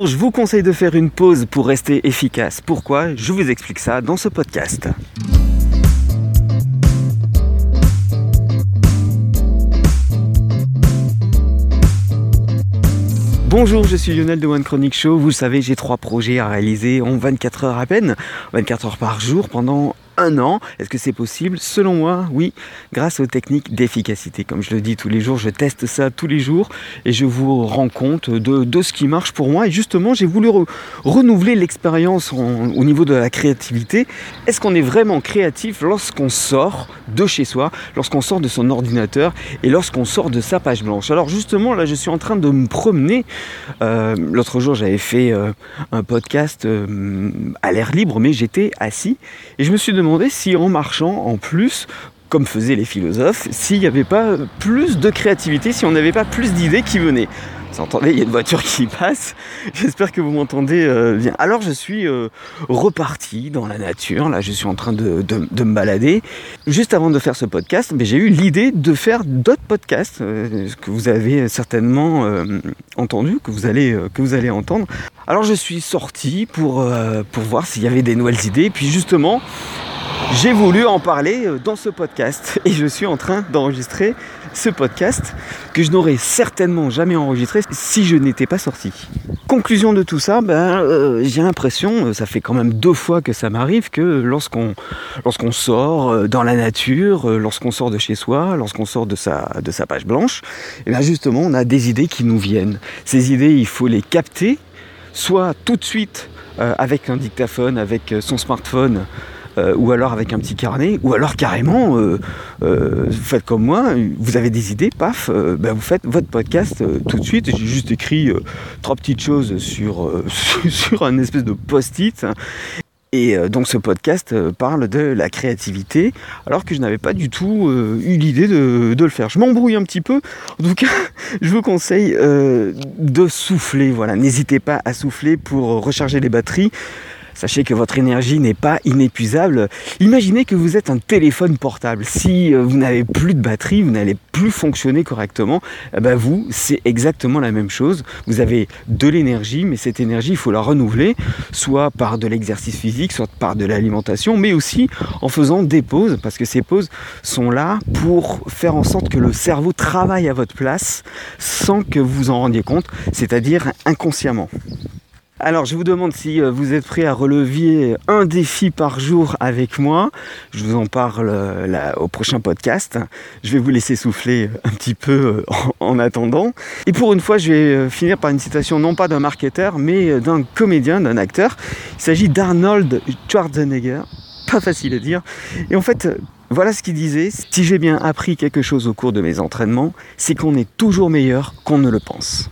Je vous conseille de faire une pause pour rester efficace. Pourquoi? Je vous explique ça dans ce podcast. Bonjour, je suis Lionel de One Chronic Show. Vous le savez, j'ai trois projets à réaliser en 24 heures à peine, 24 heures par jour pendant un an. Est-ce que c'est possible Selon moi, oui, grâce aux techniques d'efficacité. Comme je le dis tous les jours, je teste ça tous les jours et je vous rends compte de, ce qui marche pour moi. Et justement, j'ai voulu renouveler l'expérience au niveau de la créativité. Est-ce qu'on est vraiment créatif lorsqu'on sort de chez soi, lorsqu'on sort de son ordinateur et lorsqu'on sort de sa page blanche? Alors justement, là, je suis en train de me promener. Euh, l'autre jour, j'avais fait euh, un podcast euh, à l'air libre, mais j'étais assis et je me suis demandé si en marchant, en plus, comme faisaient les philosophes, s'il n'y avait pas plus de créativité, si on n'avait pas plus d'idées qui venaient. Vous entendez, il y a une voiture qui passe. J'espère que vous m'entendez euh, bien. Alors je suis euh, reparti dans la nature. Là, je suis en train de, me balader. Juste avant de faire ce podcast, j'ai eu l'idée de faire d'autres podcasts euh, que vous avez certainement entendu, que vous allez que vous allez entendre. Alors je suis sorti pour pour voir s'il y avait des nouvelles idées. Puis justement, j'ai voulu en parler euh, dans ce podcast et je suis en train d'enregistrer ce podcast que je n'aurais certainement jamais enregistré si je n'étais pas sorti. Conclusion de tout ça, ben, euh, j'ai l'impression, euh, ça fait quand même deux fois que ça m'arrive, que lorsqu'on sort dans la nature, lorsqu'on sort de chez soi, lorsqu'on sort de sa, de sa page blanche, eh bien justement on a des idées qui nous viennent. Ces idées, il faut les capter, soit tout de suite avec un dictaphone, avec son smartphone, euh, ou alors avec un petit carnet, ou alors carrément, euh, euh, vous faites comme moi, vous avez des idées, paf, ben vous faites votre podcast tout de suite. J'ai juste écrit trois petites choses sur, sur un espèce de post-it. Et donc ce podcast parle de la créativité, alors que je n'avais pas du tout eu l'idée de, de, le faire. Je m'embrouille un petit peu. En tout cas, je vous conseille de souffler. Voilà, n'hésitez pas à souffler pour recharger les batteries. Sachez que votre énergie n'est pas inépuisable. Imaginez que vous êtes un téléphone portable. Si euh, vous n'avez plus de batterie, vous n'allez plus fonctionner correctement, eh ben vous, c'est exactement la même chose. Vous avez de l'énergie, mais cette énergie, il faut la renouveler, soit par de l'exercice physique, soit par de l'alimentation, mais aussi en faisant des pauses, parce que ces pauses sont là pour faire en sorte que le cerveau travaille à votre place sans que vous vous en rendiez compte, c'est-à-dire inconsciemment. Alors je vous demande si euh, vous êtes prêt à relever un défi par jour avec moi. Je vous en parle euh, au prochain podcast. Je vais vous laisser souffler un petit peu euh, en, attendant. Et pour une fois, je vais finir par une citation non pas d'un marketeur, mais d'un comédien, d'un acteur. Il s'agit d'Arnold Schwarzenegger. Pas facile à dire. Et en fait, voilà ce qu'il disait. Si j'ai bien appris quelque chose au cours de mes entraînements, c'est qu'on est toujours meilleur qu'on ne le pense.